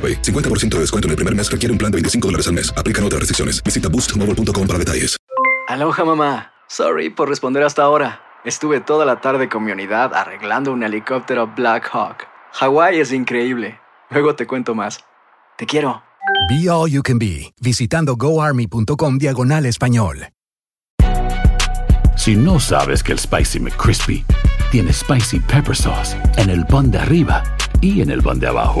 AroPay. 50% de descuento en el primer mes requiere un plan de 25 dólares al mes. Aplican otras restricciones. Visita boostmobile.com para detalles. Aloha mamá. Sorry por responder hasta ahora. Estuve toda la tarde con mi unidad arreglando un helicóptero Black Hawk. Hawái es increíble. Luego te cuento más. Te quiero. Be All You Can Be, visitando goarmy.com diagonal español. Si no sabes que el Spicy McCrispy tiene Spicy Pepper Sauce en el pan de arriba y en el pan de abajo,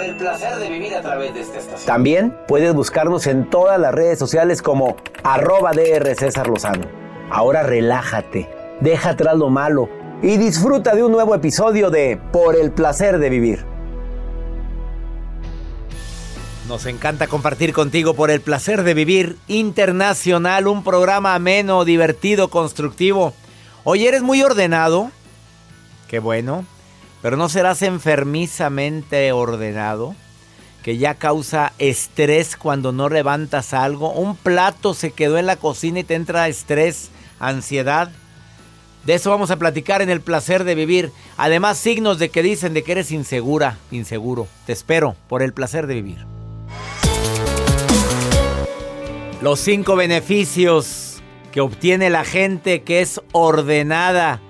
Por el placer de vivir a través de esta estación. También puedes buscarnos en todas las redes sociales como arroba DR César Lozano. Ahora relájate, deja atrás lo malo y disfruta de un nuevo episodio de Por el placer de vivir. Nos encanta compartir contigo por el placer de vivir internacional, un programa ameno, divertido, constructivo. Hoy eres muy ordenado. Qué bueno. Pero no serás enfermizamente ordenado, que ya causa estrés cuando no levantas algo. Un plato se quedó en la cocina y te entra estrés, ansiedad. De eso vamos a platicar en el placer de vivir. Además, signos de que dicen de que eres insegura, inseguro. Te espero por el placer de vivir. Los cinco beneficios que obtiene la gente que es ordenada.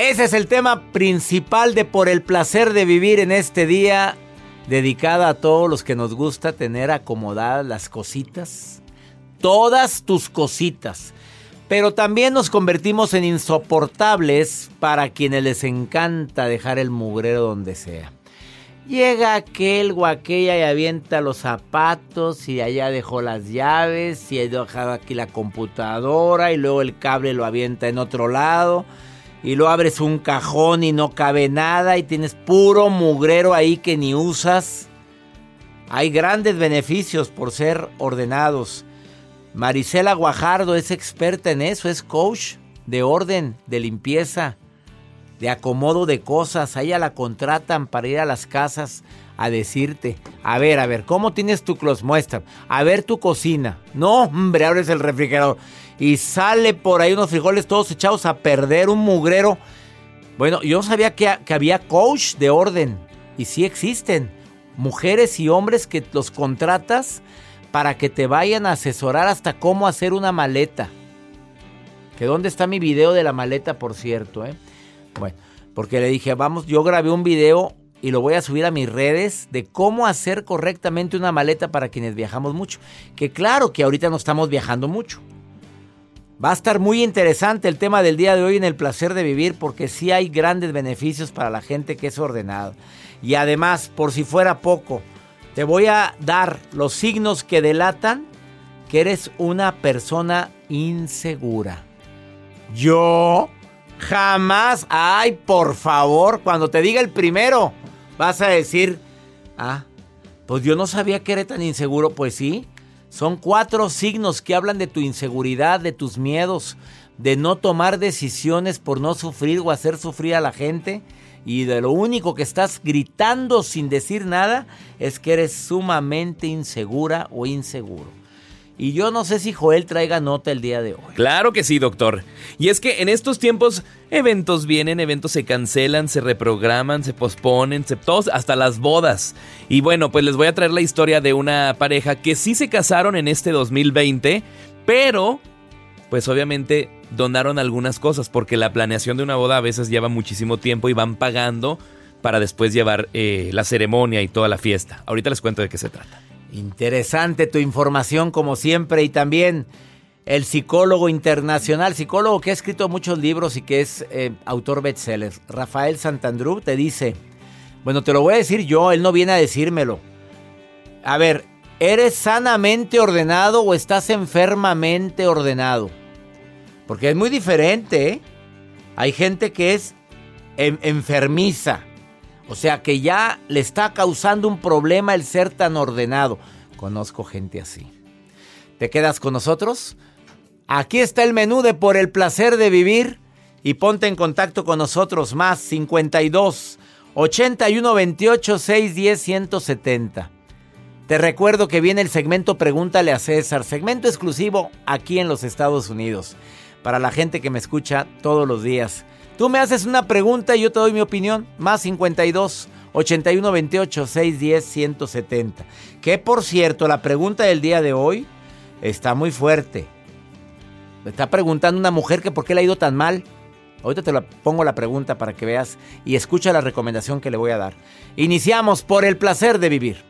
Ese es el tema principal de Por el placer de vivir en este día, dedicada a todos los que nos gusta tener acomodadas las cositas. Todas tus cositas. Pero también nos convertimos en insoportables para quienes les encanta dejar el mugrero donde sea. Llega aquel o aquella y avienta los zapatos y allá dejó las llaves y ha dejado aquí la computadora y luego el cable lo avienta en otro lado y lo abres un cajón y no cabe nada y tienes puro mugrero ahí que ni usas. Hay grandes beneficios por ser ordenados. Marisela Guajardo es experta en eso, es coach de orden, de limpieza de acomodo de cosas. A ella la contratan para ir a las casas a decirte, a ver, a ver, ¿cómo tienes tu closet? Muestra, a ver tu cocina. No, hombre, abres el refrigerador y sale por ahí unos frijoles todos echados a perder, un mugrero. Bueno, yo sabía que, que había coach de orden y sí existen. Mujeres y hombres que los contratas para que te vayan a asesorar hasta cómo hacer una maleta. Que dónde está mi video de la maleta, por cierto, ¿eh? Bueno, porque le dije, vamos, yo grabé un video y lo voy a subir a mis redes de cómo hacer correctamente una maleta para quienes viajamos mucho. Que claro que ahorita no estamos viajando mucho. Va a estar muy interesante el tema del día de hoy en el placer de vivir porque sí hay grandes beneficios para la gente que es ordenada. Y además, por si fuera poco, te voy a dar los signos que delatan que eres una persona insegura. Yo Jamás. Ay, por favor, cuando te diga el primero, vas a decir, ah, pues yo no sabía que era tan inseguro. Pues sí, son cuatro signos que hablan de tu inseguridad, de tus miedos, de no tomar decisiones por no sufrir o hacer sufrir a la gente. Y de lo único que estás gritando sin decir nada es que eres sumamente insegura o inseguro. Y yo no sé si Joel traiga nota el día de hoy. Claro que sí, doctor. Y es que en estos tiempos eventos vienen, eventos se cancelan, se reprograman, se posponen, se, todos, hasta las bodas. Y bueno, pues les voy a traer la historia de una pareja que sí se casaron en este 2020, pero pues obviamente donaron algunas cosas porque la planeación de una boda a veces lleva muchísimo tiempo y van pagando para después llevar eh, la ceremonia y toda la fiesta. Ahorita les cuento de qué se trata. Interesante tu información como siempre y también el psicólogo internacional, psicólogo que ha escrito muchos libros y que es eh, autor bestseller, Rafael Santandrú, te dice, bueno, te lo voy a decir yo, él no viene a decírmelo. A ver, ¿eres sanamente ordenado o estás enfermamente ordenado? Porque es muy diferente, ¿eh? Hay gente que es enfermiza o sea que ya le está causando un problema el ser tan ordenado. Conozco gente así. ¿Te quedas con nosotros? Aquí está el menú de Por el placer de vivir y ponte en contacto con nosotros más 52 81 28 610 170. Te recuerdo que viene el segmento Pregúntale a César, segmento exclusivo aquí en los Estados Unidos, para la gente que me escucha todos los días. Tú me haces una pregunta y yo te doy mi opinión. Más 52 81 28 610 170. Que por cierto, la pregunta del día de hoy está muy fuerte. Me está preguntando una mujer que por qué le ha ido tan mal. Ahorita te la pongo la pregunta para que veas y escucha la recomendación que le voy a dar. Iniciamos por el placer de vivir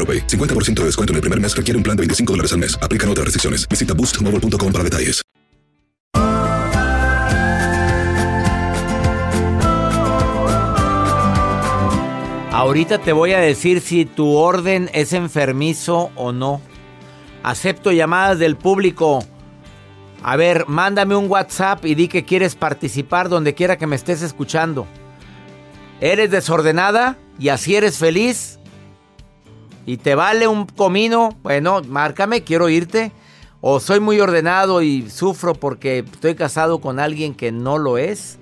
50% de descuento en el primer mes requiere un plan de 25 dólares al mes. Aplican otras restricciones. Visita boostmobile.com para detalles. Ahorita te voy a decir si tu orden es enfermizo o no. Acepto llamadas del público. A ver, mándame un WhatsApp y di que quieres participar donde quiera que me estés escuchando. ¿Eres desordenada y así eres feliz? Y te vale un comino, bueno, márcame, quiero irte. O soy muy ordenado y sufro porque estoy casado con alguien que no lo es.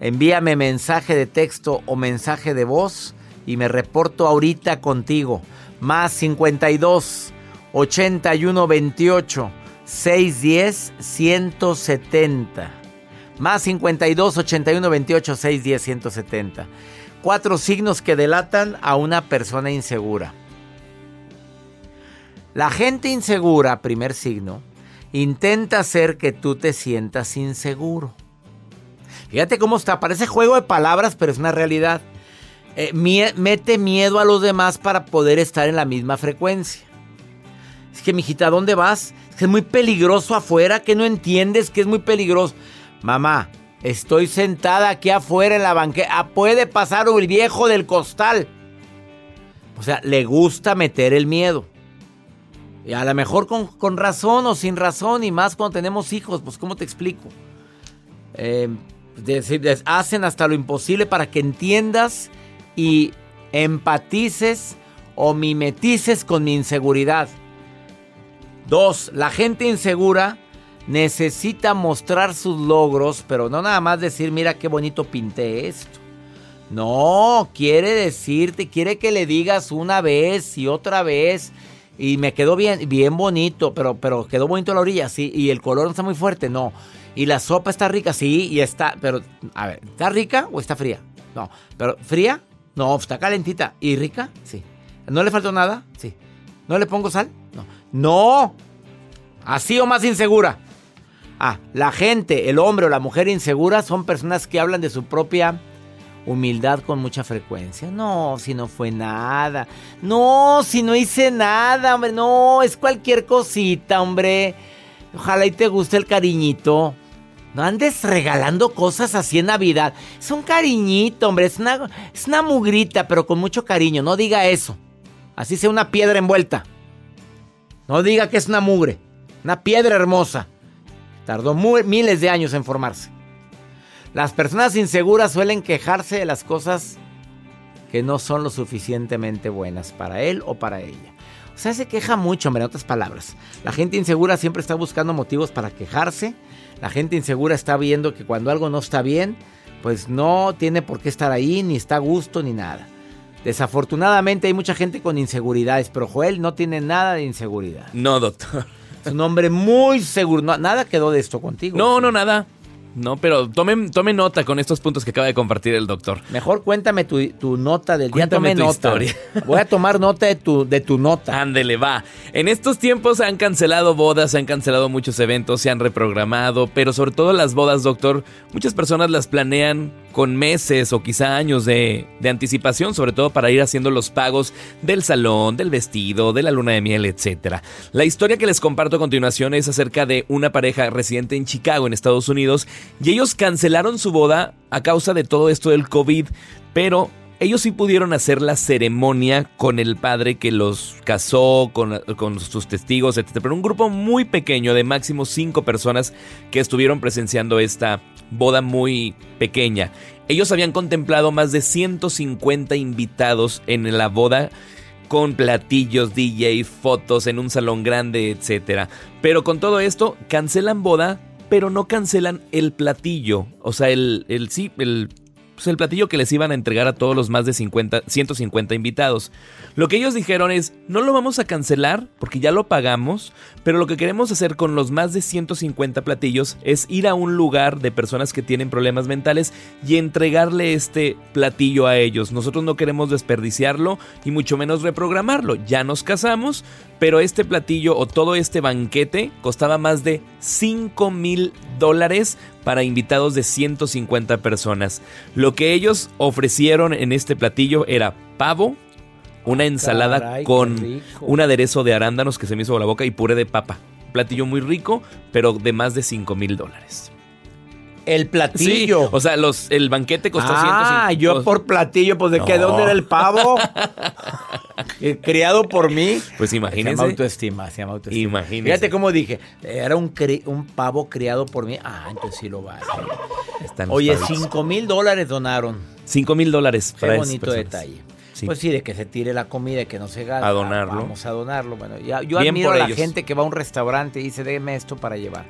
Envíame mensaje de texto o mensaje de voz y me reporto ahorita contigo. Más 52 81 28 610 170. Más 52 81 28 610 170. Cuatro signos que delatan a una persona insegura. La gente insegura, primer signo, intenta hacer que tú te sientas inseguro. Fíjate cómo está, parece juego de palabras, pero es una realidad. Eh, mete miedo a los demás para poder estar en la misma frecuencia. Es que, mijita, ¿dónde vas? Es que es muy peligroso afuera, que no entiendes que es muy peligroso. Mamá, estoy sentada aquí afuera en la banqueta. Ah, puede pasar el viejo del costal. O sea, le gusta meter el miedo. Y a lo mejor con, con razón o sin razón, y más cuando tenemos hijos, pues ¿cómo te explico? Eh, hacen hasta lo imposible para que entiendas y empatices o mimetices con mi inseguridad. Dos, la gente insegura necesita mostrar sus logros, pero no nada más decir, mira qué bonito pinté esto. No, quiere decirte, quiere que le digas una vez y otra vez. Y me quedó bien, bien bonito, pero, pero quedó bonito la orilla, sí. Y el color no está muy fuerte, no. Y la sopa está rica, sí, y está, pero, a ver, ¿está rica o está fría? No, pero ¿fría? No, está calentita. ¿Y rica? Sí. ¿No le faltó nada? Sí. ¿No le pongo sal? No. No. Así o más insegura. Ah, la gente, el hombre o la mujer insegura son personas que hablan de su propia humildad con mucha frecuencia. No, si no fue nada. No, si no hice nada, hombre. No, es cualquier cosita, hombre. Ojalá y te guste el cariñito. No andes regalando cosas así en Navidad. Es un cariñito, hombre. Es una, es una mugrita, pero con mucho cariño. No diga eso. Así sea una piedra envuelta. No diga que es una mugre. Una piedra hermosa. Tardó miles de años en formarse. Las personas inseguras suelen quejarse de las cosas que no son lo suficientemente buenas para él o para ella. O sea, se queja mucho, hombre, en otras palabras. La gente insegura siempre está buscando motivos para quejarse. La gente insegura está viendo que cuando algo no está bien, pues no tiene por qué estar ahí, ni está a gusto, ni nada. Desafortunadamente hay mucha gente con inseguridades, pero Joel no tiene nada de inseguridad. No, doctor. Es un hombre muy seguro. No, nada quedó de esto contigo. No, no, nada. No, pero tomen, tomen nota con estos puntos que acaba de compartir el doctor. Mejor cuéntame tu, tu nota del día. Cuéntame Tomé tu nota. historia. Voy a tomar nota de tu, de tu nota. Ándele, va. En estos tiempos se han cancelado bodas, se han cancelado muchos eventos, se han reprogramado, pero sobre todo las bodas, doctor, muchas personas las planean con meses o quizá años de, de anticipación, sobre todo para ir haciendo los pagos del salón, del vestido, de la luna de miel, etc. La historia que les comparto a continuación es acerca de una pareja residente en Chicago, en Estados Unidos, y ellos cancelaron su boda a causa de todo esto del COVID, pero ellos sí pudieron hacer la ceremonia con el padre que los casó, con, con sus testigos, etc. Pero un grupo muy pequeño de máximo cinco personas que estuvieron presenciando esta boda muy pequeña. Ellos habían contemplado más de 150 invitados en la boda con platillos, DJ, fotos en un salón grande, etc. Pero con todo esto, cancelan boda, pero no cancelan el platillo. O sea, el, el sí, el pues, el platillo que les iban a entregar a todos los más de 50, 150 invitados. Lo que ellos dijeron es, no lo vamos a cancelar porque ya lo pagamos, pero lo que queremos hacer con los más de 150 platillos es ir a un lugar de personas que tienen problemas mentales y entregarle este platillo a ellos. Nosotros no queremos desperdiciarlo y mucho menos reprogramarlo. Ya nos casamos, pero este platillo o todo este banquete costaba más de 5 mil dólares para invitados de 150 personas. Que ellos ofrecieron en este platillo era pavo, una ensalada Caray, con un aderezo de arándanos que se me hizo la boca y puré de papa. Platillo muy rico, pero de más de 5 mil dólares. El Sí, platillo. o sea, los, el banquete costó ah, 150. yo por platillo, pues de qué, No. ¿dónde era el pavo? Eh, Criado por mí. Pues Se llama imagínense. autoestima, se llama autoestima. Imagínense. Fíjate cómo dije, era un, cri- un pavo criado por mí. Ah, entonces sí lo vale. Oye, pavitos. 5 mil dólares donaron. 5 mil dólares Qué bonito personas. detalle. Sí. Pues sí, de que se tire la comida y que no se gaste. A donarlo. Vamos a donarlo. Bueno, ya- yo Bien admiro a la ellos. gente que va a un restaurante y dice, déme esto para llevar.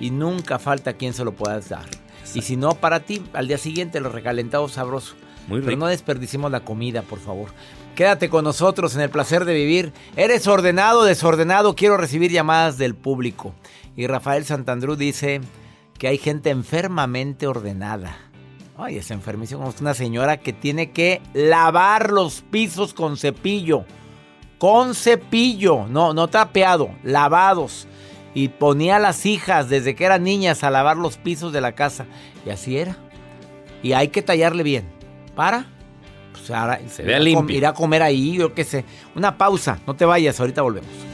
Y nunca falta quien se lo puedas dar. Y si no, para ti, al día siguiente lo recalentado sabroso. Muy Pero rico. no desperdicimos la comida, por favor. Quédate con nosotros en el placer de vivir. ¿Eres ordenado, desordenado? Quiero recibir llamadas del público. Y Rafael Santandrú dice que hay gente enfermamente ordenada. Ay, es enfermizo como una señora que tiene que lavar los pisos con cepillo. Con cepillo, no, no trapeado, lavados. Y ponía a las hijas desde que eran niñas a lavar los pisos de la casa. Y así era. Y hay que tallarle bien. ¿Para? Pues ahora Se vea limpio. Irá a comer ahí, yo qué sé. Una pausa, no te vayas, ahorita volvemos.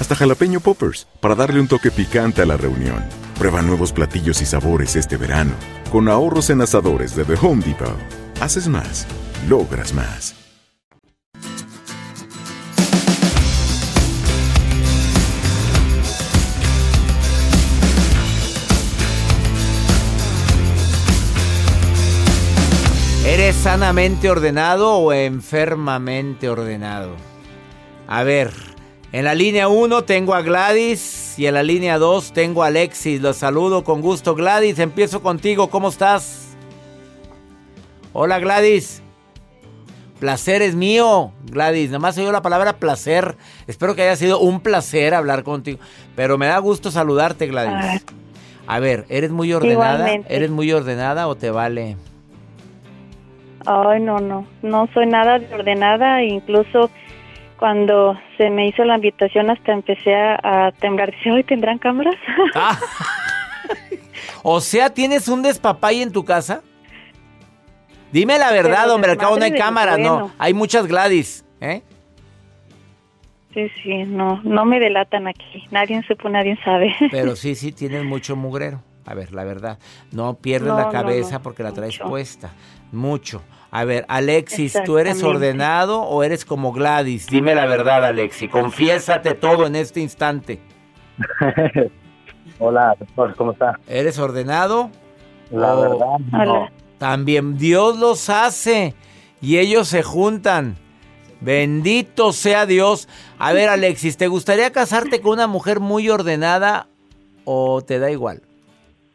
hasta jalapeño poppers, para darle un toque picante a la reunión. Prueba nuevos platillos y sabores este verano. Con ahorros en asadores de The Home Depot. Haces más, logras más. ¿Eres sanamente ordenado o enfermamente ordenado? A ver, en la línea 1 tengo a Gladys y en la línea 2 tengo a Alexis. Los saludo con gusto. Gladys, empiezo contigo. ¿Cómo estás? Hola Gladys. Placer es mío, Gladys. Nada más oído la palabra placer. Espero que haya sido un placer hablar contigo. Pero me da gusto saludarte, Gladys. A ver, ¿eres muy ordenada? Igualmente. ¿Eres muy ordenada o te vale? Ay, no, no, no soy nada de ordenada, incluso cuando se me hizo la invitación hasta empecé a, a temblar. Dice, ¿hoy tendrán cámaras? Ah. O sea, ¿tienes un despapay en tu casa? Dime la verdad, Pero hombre, al cabo no hay cámaras, no. Hay muchas Gladys, ¿eh? sí, sí, no, no me delatan aquí. Nadie supo, nadie sabe. Pero sí, sí, tienes mucho mugrero. A ver, la verdad. No pierdes No, la no, cabeza no, porque la traes mucho. puesta. Mucho. A ver, Alexis, ¿tú eres ordenado o eres como Gladys? Dime la verdad, Alexis. Confiésate todo en este instante. Hola, doctor, ¿cómo está? ¿Eres ordenado? La o- verdad, no. También Dios los hace y ellos se juntan. Bendito sea Dios. A ver, Alexis, ¿te gustaría casarte con una mujer muy ordenada o te da igual?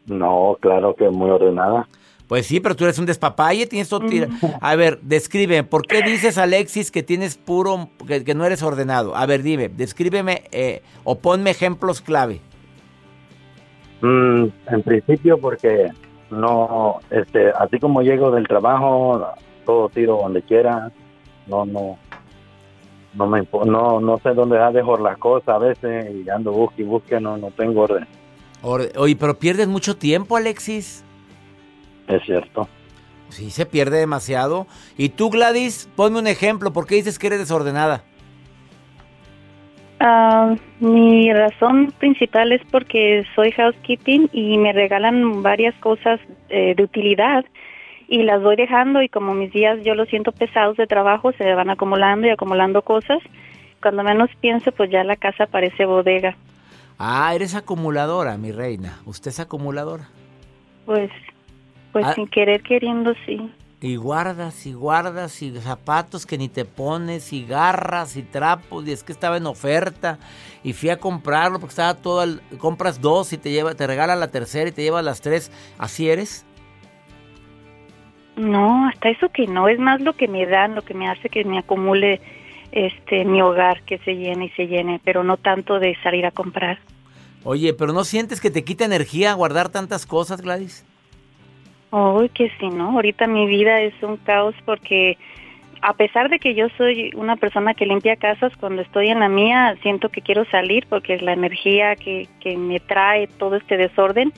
No, claro que muy ordenada. Pues sí, pero tú eres un despapalle, tienes todo tira- A ver, describe, ¿por qué dices, Alexis, que tienes puro, que, que no eres ordenado? A ver, dime, descríbeme eh, o ponme ejemplos clave. Mm, en principio porque no, este, así como llego del trabajo, todo tiro donde quiera, no, no, no me, no, no sé dónde dejo las cosas a veces y ando busque y busque, no, no tengo orden, Or- Oye, pero pierdes mucho tiempo, Alexis. Es cierto. Sí, se pierde demasiado. Y tú, Gladys, ponme un ejemplo, ¿por qué dices que eres desordenada? Ah, mi razón principal es porque soy housekeeping y me regalan varias cosas eh, de utilidad y las voy dejando y como mis días yo los siento pesados de trabajo, se van acumulando y acumulando cosas. Cuando menos pienso, pues ya la casa parece bodega. Ah, eres acumuladora, mi reina. Usted es acumuladora. Pues, pues Ah. sin querer queriendo, sí. Y guardas y guardas y zapatos que ni te pones y garras y trapos y es que estaba en oferta y fui a comprarlo porque estaba todo al- compras dos y te lleva te regalan la tercera y te llevas las tres. ¿Así eres? No, hasta eso que no, es más lo que me dan, lo que me hace que me acumule este mi hogar, que se llene y se llene, pero no tanto de salir a comprar. Oye, pero ¿no sientes que te quita energía guardar tantas cosas, Gladys? Uy, que sí, ¿no? Ahorita mi vida es un caos porque a pesar de que yo soy una persona que limpia casas, cuando estoy en la mía siento que quiero salir porque la energía que, que me trae todo este desorden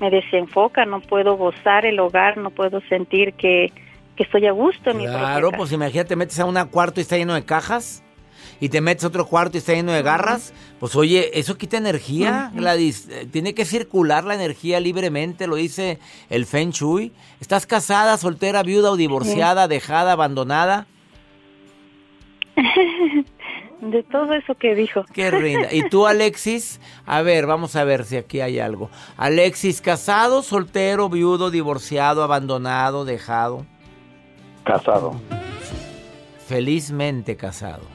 me desenfoca, no puedo gozar el hogar, no puedo sentir que, que estoy a gusto en mi propia Claro, pues imagínate, te metes a un cuarto y está lleno de cajas y te metes a otro cuarto y está lleno de garras. Pues oye, eso quita energía, Gladys. Eh, Tiene que circular la energía libremente, lo dice el Feng Shui. ¿Estás casada, soltera, viuda o divorciada, dejada, abandonada? de todo eso que dijo. Qué rinda. ¿Y tú, Alexis? A ver, vamos a ver si aquí hay algo. Alexis, casado, soltero, viudo, divorciado, abandonado, dejado. Casado, Felizmente casado.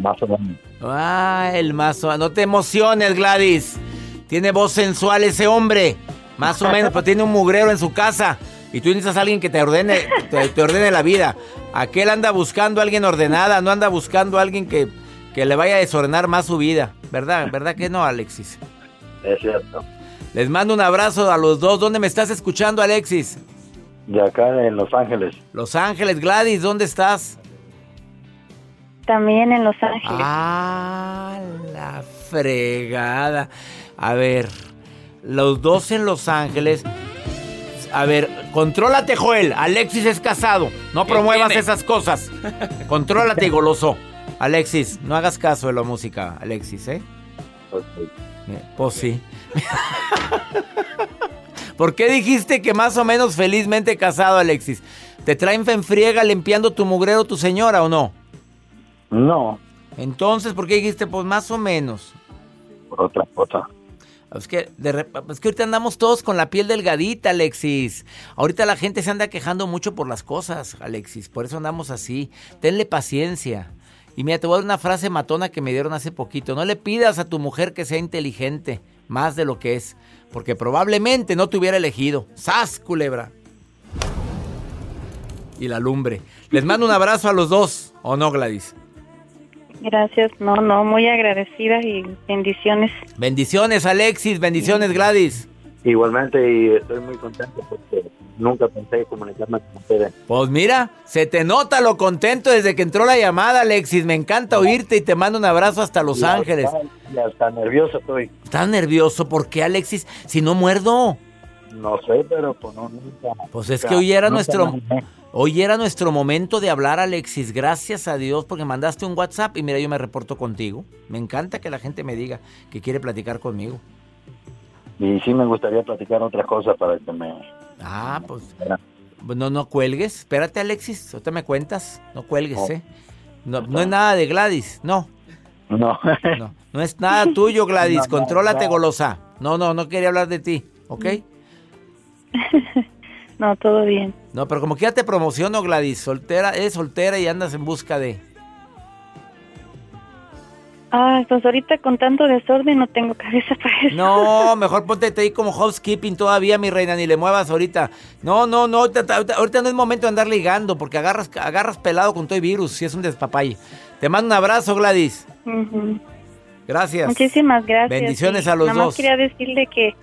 Más o menos. Ah, el más o- No te emociones, Gladys. Tiene voz sensual ese hombre. Más o menos, pero tiene un mugrero en su casa. Y tú necesitas a alguien que te ordene, te, te ordene la vida. Aquel anda buscando a alguien ordenada, no anda buscando a alguien que, que le vaya a desordenar más su vida. ¿Verdad? ¿Verdad que no, Alexis? Es cierto. Les mando un abrazo a los dos. ¿Dónde me estás escuchando, Alexis? De acá en Los Ángeles. Los Ángeles, Gladys, ¿dónde estás? También en Los Ángeles. Ah, la fregada. A ver, los dos en Los Ángeles. A ver, contrólate, Joel. Alexis es casado. No ¿Qué promuevas tiene? esas cosas. Contrólate, goloso. Alexis, no hagas caso de la música, Alexis, ¿eh? Eh, Pues sí. ¿Por qué dijiste que más o menos felizmente casado, Alexis? ¿Te traen fenfriega limpiando tu mugrero tu señora o no? No, Entonces, ¿por qué dijiste pues más o menos? por otra cosa. Es que, de es que ahorita andamos todos con la piel delgadita, Alexis. Ahorita la gente se anda quejando mucho por las cosas, Alexis. Por eso andamos así. Tenle paciencia. Y mira, te voy a dar una frase matona que me dieron hace poquito. No le pidas a tu mujer que sea inteligente más de lo que es. Porque probablemente no te hubiera elegido. ¡Sas, culebra! Y la lumbre. Les mando un abrazo a los dos. ¿O no, Gladys? Gracias. No, no, muy agradecida y bendiciones. Bendiciones, Alexis. Bendiciones, Gladys. Igualmente, y estoy muy contento porque nunca pensé comunicarme con ustedes. Pues mira, se te nota lo contento desde que entró la llamada, Alexis. Me encanta oírte y te mando un abrazo hasta Los Y Ángeles. hasta nervioso estoy. ¿Estás nervioso? ¿Por qué, Alexis? Si no muerdo. No sé, pero pues no, nunca. Pues es que hoy era nuestro hoy era nuestro momento de hablar, Alexis. Gracias a Dios porque mandaste un WhatsApp y mira, yo me reporto contigo. Me encanta que la gente me diga que quiere platicar conmigo. Y sí me gustaría platicar otra cosa para que me... Ah, pues no no cuelgues. Espérate, Alexis, ahorita me cuentas. No cuelgues, Oh. ¿eh? No, no es nada de Gladys, no. No. No, no es nada tuyo, Gladys. No, no, Contrólate, no. golosa. No, no, no quería hablar de ti, ¿ok? No, todo bien. No, pero como que ya te promociono, Gladys. Soltera, eres soltera y andas en busca de. Ah, pues ahorita con tanto desorden no tengo cabeza para eso. No, mejor ponte ahí como housekeeping todavía, mi reina, ni le muevas ahorita. No, no, no, ahorita, no es momento de andar ligando, porque agarras, agarras pelado con todo el virus, si es un despapalle. Te mando un abrazo, Gladys. Gracias. Muchísimas gracias. Bendiciones a los nada más dos. quería decirle que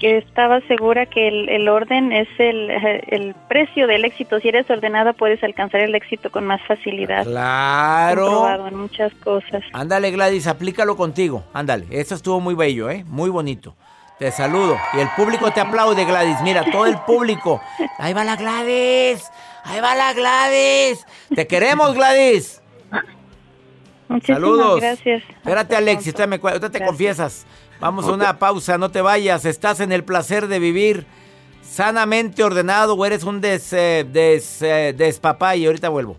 que estaba segura que el, el orden es el, eh, el precio del éxito. Si eres ordenada puedes alcanzar el éxito con más facilidad. Claro. En muchas cosas. Ándale, Gladys, aplícalo contigo. Ándale, eso estuvo muy bello, ¿eh? Muy bonito. Te saludo. Y el público te aplaude, Gladys. Mira, todo el público. Ahí va la Gladys. Ahí va la Gladys. Te queremos, Gladys. Muchísimas Saludos. gracias. Espérate, Alexis, ahorita, me te Gracias. confiesas. Vamos a una pausa, no te vayas. Estás en el placer de vivir sanamente ordenado o eres un des, eh, des, eh, despapay. Ahorita vuelvo.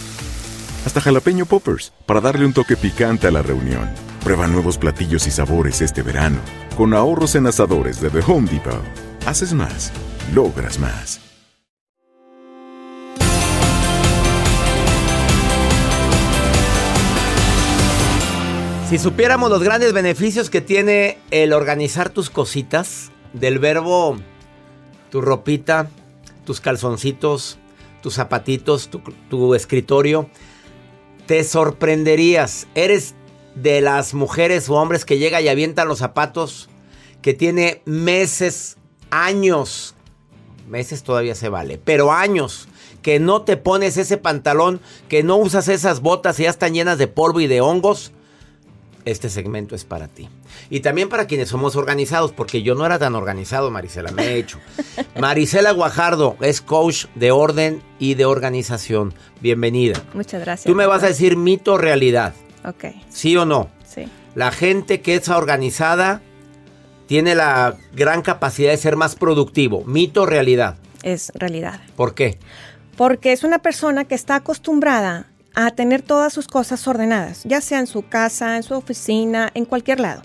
hasta jalapeño poppers, para darle un toque picante a la reunión. Prueba nuevos platillos y sabores este verano, con ahorros en asadores de The Home Depot. Haces más, logras más. Si supiéramos los grandes beneficios que tiene el organizar tus cositas, del verbo tu ropita, tus calzoncitos, tus zapatitos, tu, tu escritorio, te sorprenderías. Eres de las mujeres o hombres que llega y avientan los zapatos, que tiene meses, años, meses todavía se vale, pero años que no te pones ese pantalón, que no usas esas botas y ya están llenas de polvo y de hongos. Este segmento es para ti. Y también para quienes somos organizados, porque yo no era tan organizado, Marisela, me he hecho. Marisela Guajardo es coach de orden y de organización. Bienvenida. Muchas gracias. Tú me vas a decir mito o realidad. Ok, ¿Sí o no? sí. La gente que es organizada tiene la gran capacidad de ser más productivo. Mito o realidad. Es realidad. ¿Por qué? Porque es una persona que está acostumbrada a tener todas sus cosas ordenadas, ya sea en su casa, en su oficina, en cualquier lado.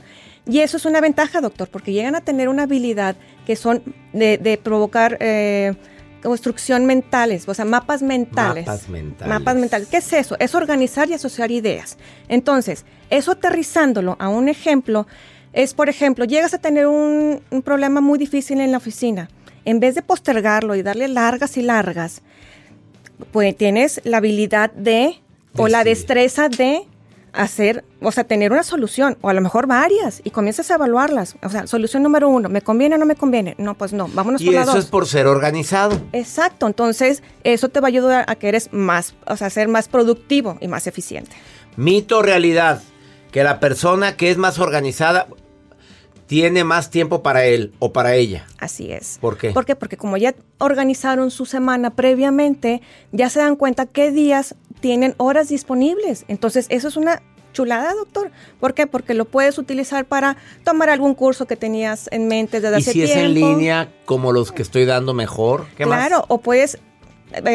Y eso es una ventaja, doctor, porque llegan a tener una habilidad que son de, de provocar eh, construcción mentales, o sea, mapas mentales. Mapas mentales. Mapas mentales. ¿Qué es eso? Es organizar y asociar ideas. Entonces, eso aterrizándolo a un ejemplo, es, por ejemplo, llegas a tener un, un problema muy difícil en la oficina. En vez de postergarlo y darle largas y largas, pues tienes la habilidad de, o la destreza de hacer, o sea, tener una solución, o a lo mejor varias, y comienzas a evaluarlas. O sea, solución número uno, ¿me conviene o no me conviene? No, pues no, vámonos Y por la eso dos. es por ser organizado. Exacto, entonces eso te va a ayudar a que eres más, o sea, ser más productivo y más eficiente. Mito realidad. Que la persona que es más organizada tiene más tiempo para él o para ella. Así es. ¿Por qué? ¿Por qué? Porque como ya organizaron su semana previamente, ya se dan cuenta qué días tienen horas disponibles. Entonces, eso es una chulada, doctor. ¿Por qué? Porque lo puedes utilizar para tomar algún curso que tenías en mente desde Y hace si es tiempo. en línea, como los que estoy dando mejor. ¿Qué más? Claro, o puedes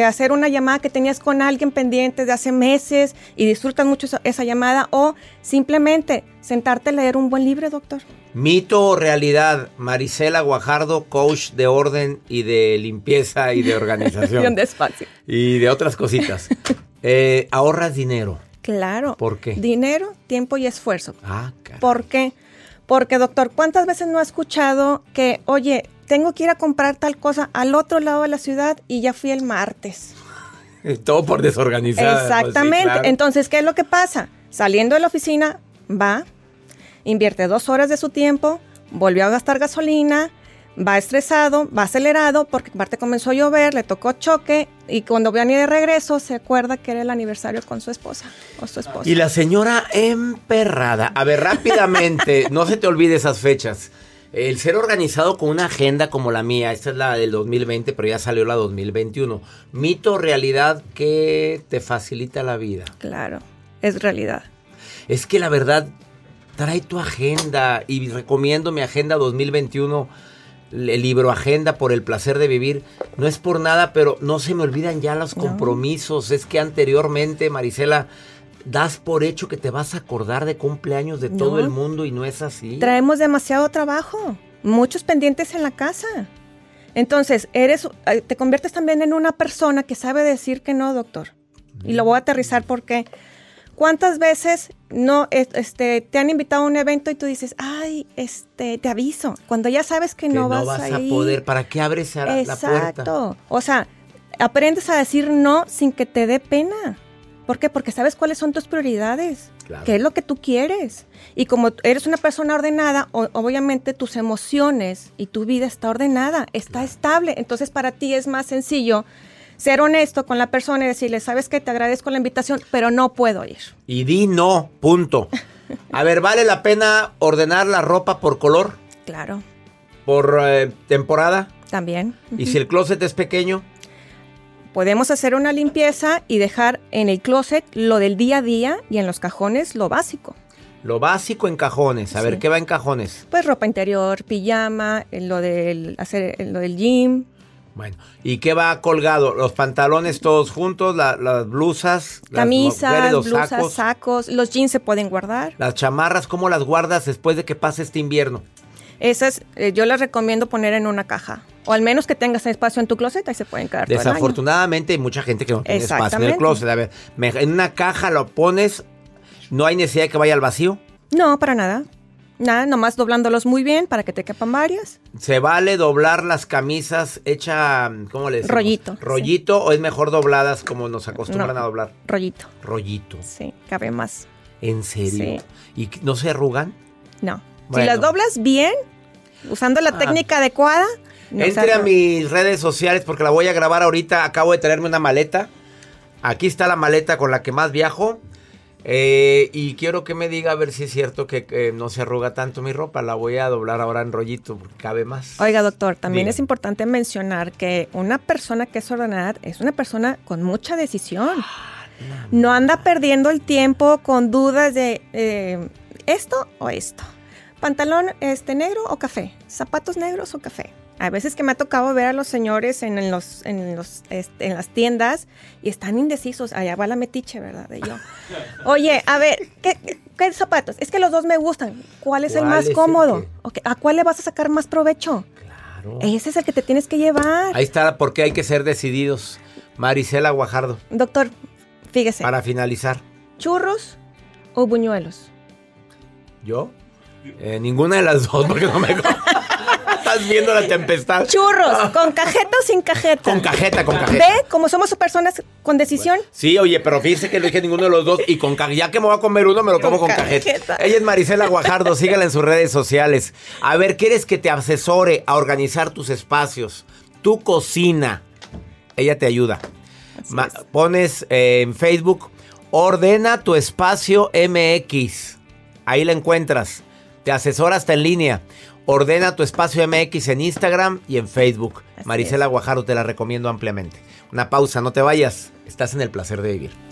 hacer una llamada que tenías con alguien pendiente de hace meses y disfrutas mucho esa, esa llamada o simplemente sentarte a leer un buen libro, doctor. Mito o realidad. Marisela Guajardo, coach de orden y de limpieza y de organización. despacio. y de otras cositas. Eh, ahorras dinero. Claro. ¿Por qué? Dinero, tiempo y esfuerzo. Ah, caray. ¿Por qué? Porque, doctor, ¿cuántas veces no ha escuchado que, oye, tengo que ir a comprar tal cosa al otro lado de la ciudad y ya fui el martes? Todo por desorganizada. pues sí, Exactamente. claro. Entonces, ¿qué es lo que pasa? Saliendo de la oficina, va, invierte dos horas de su tiempo, volvió a gastar gasolina, va estresado, va acelerado, porque aparte comenzó a llover, le tocó choque, y cuando venía de regreso se acuerda que era el aniversario con su esposa o su esposa. Y la señora emperrada. A ver, rápidamente, no se te olvide esas fechas. El ser organizado con una agenda como la mía, esta es la del 2020, pero ya salió la 2021. Mito, realidad, que te facilita la vida. Claro, es realidad. Es que la verdad, trae tu agenda y recomiendo mi agenda 2021 el libro Agenda por el placer de vivir. No es por nada, pero no se me olvidan ya los compromisos. Es que anteriormente, Marisela, das por hecho que te vas a acordar de cumpleaños de todo No. el mundo y no es así. Traemos demasiado trabajo, muchos pendientes en la casa. Entonces, eres, eh, te conviertes también en una persona que sabe decir que no, doctor. Y lo voy a aterrizar porque ¿cuántas veces no es- este te han invitado a un evento y tú dices, "Ay, este, te aviso", cuando ya sabes que, que no, vas, a, a ir. poder. ¿Para qué abres a- la puerta? Exacto. O sea, aprendes a decir no sin que te dé pena. ¿Por qué? Porque sabes cuáles son tus prioridades. Claro. ¿Qué es lo que tú quieres? Y como eres una persona ordenada, obviamente tus emociones y tu vida está ordenada, está estable. Entonces para ti es más sencillo ser honesto con la persona y decirle, sabes que te agradezco la invitación, pero no puedo ir. Y di no, punto. A ver, ¿vale la pena ordenar la ropa por color? Claro, ¿Por eh, temporada? también. ¿Y si el closet es pequeño? Podemos hacer una limpieza y dejar en el closet lo del día a día y en los cajones lo básico. Lo básico en cajones. A ver. ¿qué va en cajones? Pues ropa interior, pijama, lo del hacer lo del gym, Bueno, ¿y qué va colgado? ¿Los pantalones todos juntos? la- ¿Las blusas? las camisas, mujeres, los blusas, sacos, sacos, los jeans se pueden guardar. ¿Las chamarras? ¿Cómo las guardas después de que pase este invierno? Esas eh, yo las recomiendo poner en una caja. O al menos que tengas espacio en tu closet, ahí se pueden quedar todo el año. Desafortunadamente hay mucha gente que no tiene espacio en el closet. A ver, me- en una caja lo pones, no hay necesidad de que vaya al vacío. No, para nada. Nada, nomás doblándolos muy bien para que te quepan varias. ¿Se vale doblar las camisas hecha, ¿cómo le decimos? Rollito, ¿Rollito o es mejor dobladas como nos acostumbran No. a doblar? Rollito. Rollito. Sí, cabe más. ¿En serio? Sí. ¿Y no se arrugan? No. Bueno. Si las doblas bien, usando la Ah. técnica adecuada, no Entre a mis redes sociales porque la voy a grabar ahorita. Acabo de traerme una maleta. Aquí está la maleta con la que más viajo. Eh, y quiero que me diga a ver si es cierto que, no se arruga tanto mi ropa. La voy a doblar ahora en rollito porque cabe más. Oiga, doctor, también es importante mencionar que una persona que es ordenada es una persona con mucha decisión. No anda perdiendo el tiempo con dudas de eh, esto o esto. Pantalón este negro o café. Zapatos negros o café. A veces que me ha tocado ver a los señores en, en los, en, los, este, en las tiendas y están indecisos. Allá va la metiche, ¿verdad? De yo. Oye, a ver, ¿qué, qué- qué zapatos? Es que los dos me gustan. ¿Cuál es el ¿Cuál más es el cómodo? que- ¿A cuál le vas a sacar más provecho? Claro. Ese es el que te tienes que llevar. Ahí está porque hay que ser decididos. Marisela Guajardo, Doctor, fíjese. para finalizar. ¿Churros o buñuelos? ¿Yo? Eh, ninguna de las dos porque no me... Estás viendo la tempestad. Churros, ¿con cajeta o sin cajeta? Con cajeta, con cajeta. ¿Ve? Como somos personas con decisión. Sí, oye, pero fíjese que no dije ninguno de los dos. Y con ca- ya que me voy a comer uno, me lo como Con con, cajeta. cajeta. Ella es Marisela Guajardo, sígala en sus redes sociales. A ver, ¿quieres que te asesore a organizar tus espacios? Tu cocina. Ella te ayuda. Ma- pones eh, en Facebook, ordena tu espacio MX. Ahí la encuentras. Te asesora hasta en línea. Ordena tu espacio MX en Instagram y en Facebook. Así Marisela Guajardo te la recomiendo ampliamente. Una pausa, no te vayas. Estás en el placer de vivir.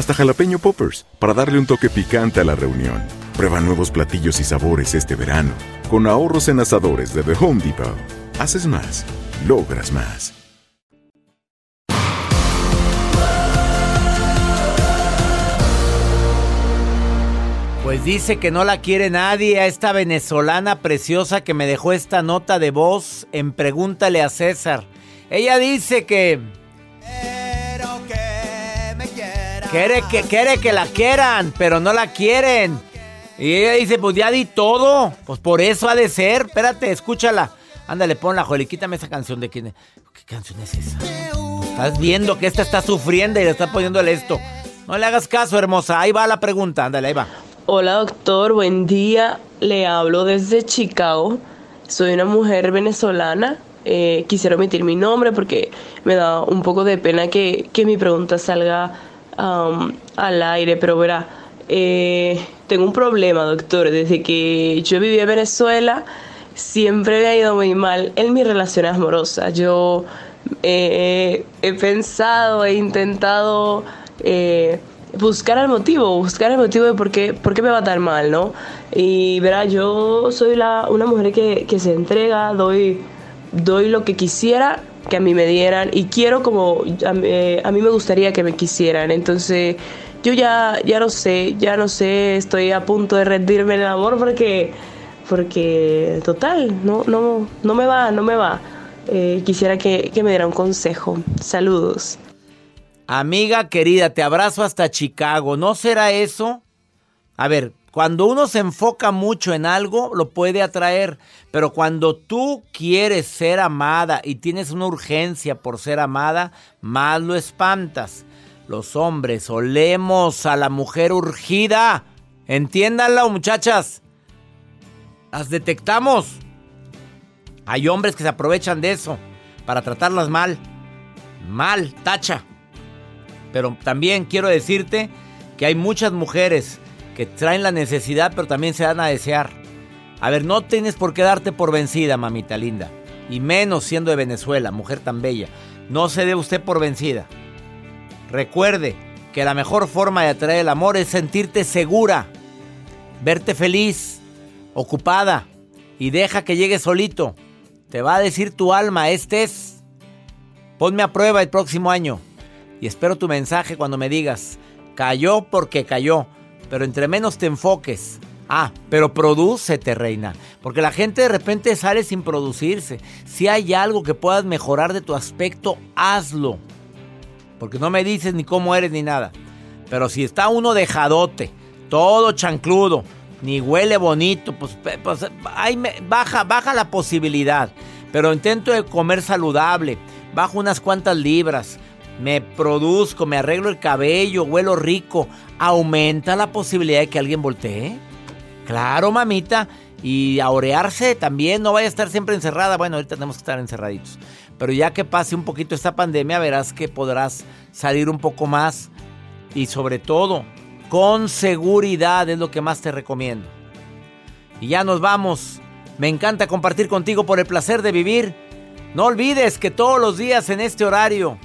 hasta jalapeño poppers, para darle un toque picante a la reunión. Prueba nuevos platillos y sabores este verano. Con ahorros en asadores de The Home Depot. Haces más, logras más. Pues dice que no la quiere nadie a esta venezolana preciosa que me dejó esta nota de voz en Pregúntale a César. Ella dice que... Quiere que, quiere que la quieran, pero no la quieren. Y ella dice, pues ya di todo. Pues por eso ha de ser. Espérate, escúchala. Ándale, ponla, Joel, y quítame esa canción de quién. ¿Qué canción es esa? Estás viendo que esta está sufriendo y le está poniéndole esto. No le hagas caso, hermosa. Ahí va la pregunta. Ándale, ahí va. Hola doctor, buen día. Le hablo desde Chicago. Soy una mujer venezolana. Eh, quisiera omitir mi nombre porque me da un poco de pena que, que mi pregunta salga um, al aire, pero verá, eh, tengo un problema, doctor. Desde que yo viví en Venezuela, siempre me ha ido muy mal en mis relaciones amorosas. Yo eh, he pensado, he intentado eh, buscar el motivo, buscar el motivo de por qué, por qué me va tan mal, ¿no? Y verá, yo soy la, una mujer que, que se entrega, doy, doy lo que quisiera que a mí me dieran y quiero como a, eh, a mí me gustaría que me quisieran. Entonces yo ya, ya no sé, ya no sé, estoy a punto de rendirme en el amor porque, porque total, no, no, no me va, no me va. Eh, quisiera que, que me diera un consejo. Saludos. Amiga querida, te abrazo hasta Chicago. ¿No será eso? A ver, cuando uno se enfoca mucho en algo, lo puede atraer. Pero cuando tú quieres ser amada y tienes una urgencia por ser amada, más lo espantas. Los hombres olemos a la mujer urgida. Entiéndanlo, muchachas. Las detectamos. Hay hombres que se aprovechan de eso para tratarlas mal. Mal, tacha. Pero también quiero decirte que hay muchas mujeres que traen la necesidad, pero también se dan a desear. A ver, no tienes por qué darte por vencida, mamita linda. Y menos siendo de Venezuela, mujer tan bella. No se dé usted por vencida. Recuerde que la mejor forma de atraer el amor es sentirte segura, verte feliz, ocupada y deja que llegue solito. Te va a decir tu alma, este es. Ponme a prueba el próximo año y espero tu mensaje cuando me digas, cayó porque cayó, pero entre menos te enfoques. Ah, pero prodúcete, reina. Porque la gente de repente sale sin producirse. Si hay algo que puedas mejorar de tu aspecto, hazlo. Porque no me dices ni cómo eres ni nada. Pero si está uno dejadote, todo chancludo, ni huele bonito, pues, pues baja, baja la posibilidad. Pero intento de comer saludable, bajo unas cuantas libras, me produzco, me arreglo el cabello, huelo rico, aumenta la posibilidad de que alguien voltee. Claro, mamita. Y a orearse también, no vaya a estar siempre encerrada. Bueno, ahorita tenemos que estar encerraditos. Pero ya que pase un poquito esta pandemia, verás que podrás salir un poco más. Y sobre todo, con seguridad es lo que más te recomiendo. Y ya nos vamos. Me encanta compartir contigo por el placer de vivir. No olvides que todos los días en este horario,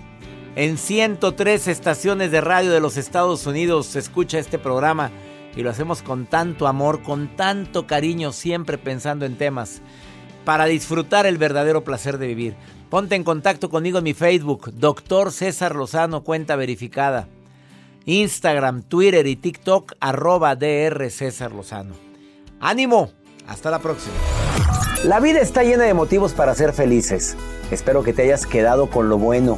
en 103 estaciones de radio de los Estados Unidos, se escucha este programa y lo hacemos con tanto amor, con tanto cariño, siempre pensando en temas para disfrutar el verdadero placer de vivir. Ponte en contacto conmigo en mi Facebook, Doctor César Lozano, cuenta verificada. Instagram, Twitter y TikTok, arroba DR César Lozano. ¡Ánimo! Hasta la próxima. La vida está llena de motivos para ser felices. Espero que te hayas quedado con lo bueno